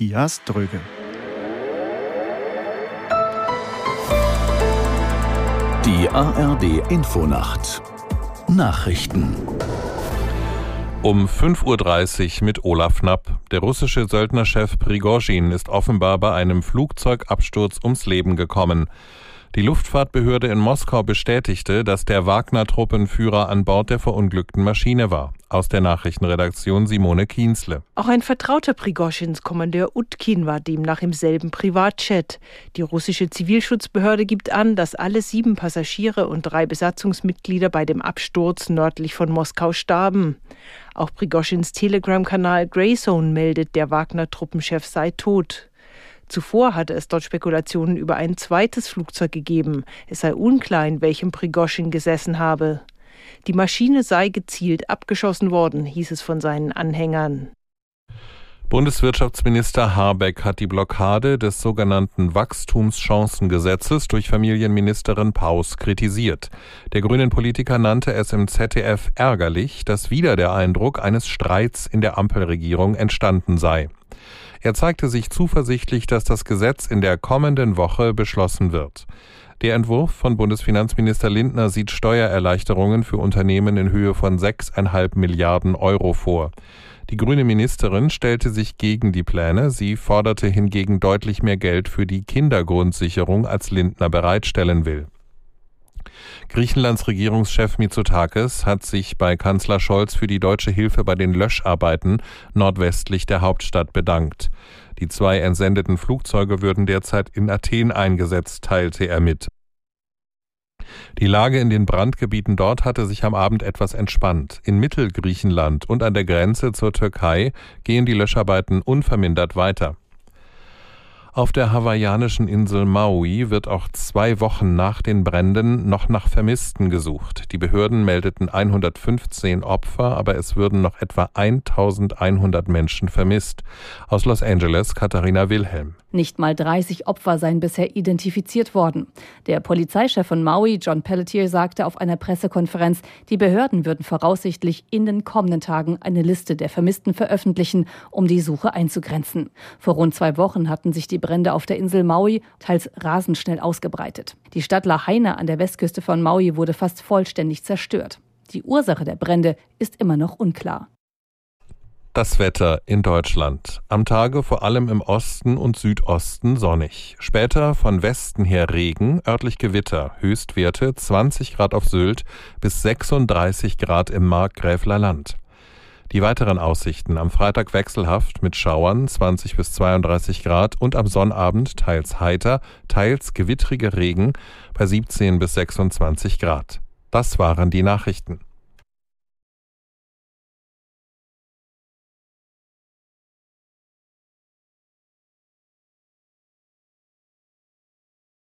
Matthias Dröge. Die ARD Infonacht Nachrichten um 5.30 Uhr mit Olaf Knapp. Der russische Söldnerchef Prigozhin ist offenbar bei einem Flugzeugabsturz ums Leben gekommen. Die Luftfahrtbehörde in Moskau bestätigte, dass der Wagner-Truppenführer an Bord der verunglückten Maschine war. Aus der Nachrichtenredaktion Simone Kienzle. Auch ein Vertrauter Prigoschins, Kommandeur Utkin, war demnach im selben Privatchat. Die russische Zivilschutzbehörde gibt an, dass alle sieben Passagiere und drei Besatzungsmitglieder bei dem Absturz nördlich von Moskau starben. Auch Prigoschins Telegram-Kanal Greyzone meldet, der Wagner-Truppenchef sei tot. Zuvor hatte es dort Spekulationen über ein zweites Flugzeug gegeben. Es sei unklar, in welchem Prigoschin gesessen habe. Die Maschine sei gezielt abgeschossen worden, hieß es von seinen Anhängern. Bundeswirtschaftsminister Habeck hat die Blockade des sogenannten Wachstumschancengesetzes durch Familienministerin Paus kritisiert. Der grünen Politiker nannte es im ZDF ärgerlich, dass wieder der Eindruck eines Streits in der Ampelregierung entstanden sei. Er zeigte sich zuversichtlich, dass das Gesetz in der kommenden Woche beschlossen wird. Der Entwurf von Bundesfinanzminister Lindner sieht Steuererleichterungen für Unternehmen in Höhe von 6,5 Milliarden Euro vor. Die grüne Ministerin stellte sich gegen die Pläne. Sie forderte hingegen deutlich mehr Geld für die Kindergrundsicherung, als Lindner bereitstellen will. Griechenlands Regierungschef Mitsotakis hat sich bei Kanzler Scholz für die deutsche Hilfe bei den Löscharbeiten nordwestlich der Hauptstadt bedankt. Die zwei entsendeten Flugzeuge würden derzeit in Athen eingesetzt, teilte er mit. Die Lage in den Brandgebieten dort hatte sich am Abend etwas entspannt. In Mittelgriechenland und an der Grenze zur Türkei gehen die Löscharbeiten unvermindert weiter. Auf der hawaiianischen Insel Maui wird auch zwei Wochen nach den Bränden noch nach Vermissten gesucht. Die Behörden meldeten 115 Opfer, aber es würden noch etwa 1100 Menschen vermisst. Aus Los Angeles Katharina Wilhelm. Nicht mal 30 Opfer seien bisher identifiziert worden. Der Polizeichef von Maui, John Pelletier, sagte auf einer Pressekonferenz, die Behörden würden voraussichtlich in den kommenden Tagen eine Liste der Vermissten veröffentlichen, um die Suche einzugrenzen. Vor rund zwei Wochen hatten sich die Brände auf der Insel Maui teils rasend schnell ausgebreitet. Die Stadt Lahaina an der Westküste von Maui wurde fast vollständig zerstört. Die Ursache der Brände ist immer noch unklar. Das Wetter in Deutschland. Am Tage vor allem im Osten und Südosten sonnig. Später von Westen her Regen, örtlich Gewitter. Höchstwerte 20 Grad auf Sylt bis 36 Grad im Markgräfler Land. Die weiteren Aussichten am Freitag wechselhaft mit Schauern 20 bis 32 Grad und am Sonnabend teils heiter, teils gewittrige Regen bei 17 bis 26 Grad. Das waren die Nachrichten.